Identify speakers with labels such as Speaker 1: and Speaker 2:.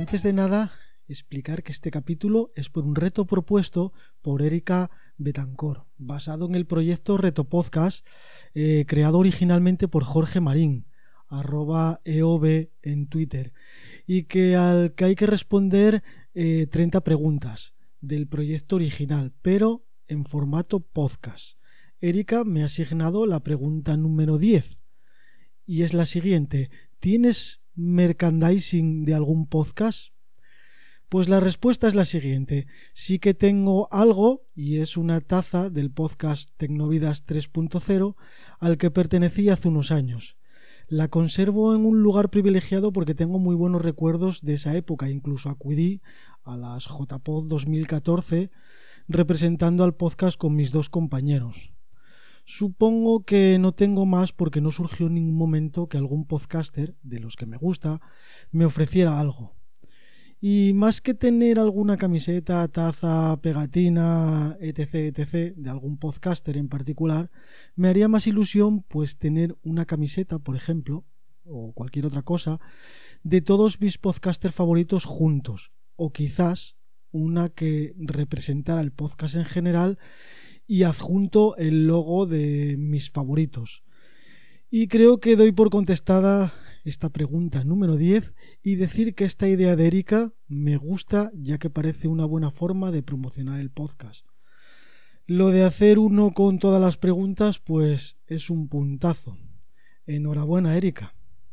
Speaker 1: Antes de nada, explicar que este capítulo es por un reto propuesto por Erika Betancor, basado en el proyecto Reto Podcast, eh, creado originalmente por Jorge Marín, arroba EOB en Twitter, y que al que hay que responder 30 eh, preguntas del proyecto original, pero en formato podcast. Erika me ha asignado la pregunta número 10 y es la siguiente. ¿Tienes merchandising de algún podcast? Pues la respuesta es la siguiente. Sí que tengo algo y es una taza del podcast Tecnovidas 3.0 al que pertenecía hace unos años. La conservo en un lugar privilegiado porque tengo muy buenos recuerdos de esa época. Incluso acudí a las JPod 2014 representando al podcast con mis dos compañeros. Supongo que no tengo más porque no surgió en ningún momento que algún podcaster, de los que me gusta, me ofreciera algo. Y más que tener alguna camiseta, taza, pegatina, etc., etc., de algún podcaster en particular, me haría más ilusión pues tener una camiseta, por ejemplo, o cualquier otra cosa, de todos mis podcasters favoritos juntos, o quizás una que representara el podcast en general y adjunto el logo de mis favoritos. Y creo que doy por contestada esta pregunta número 10 y decir que esta idea de Erika me gusta ya que parece una buena forma de promocionar el podcast. Lo de hacer uno con todas las preguntas pues es un puntazo. Enhorabuena Erika.